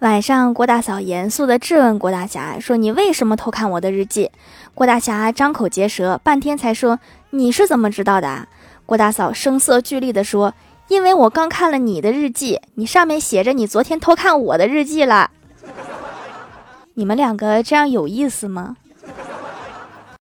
晚上，郭大嫂严肃地质问郭大侠说：“你为什么偷看我的日记？”郭大侠张口结舌，半天才说：“你是怎么知道的？”郭大嫂声色俱厉地说：“因为我刚看了你的日记，你上面写着你昨天偷看我的日记了。你们两个这样有意思吗？”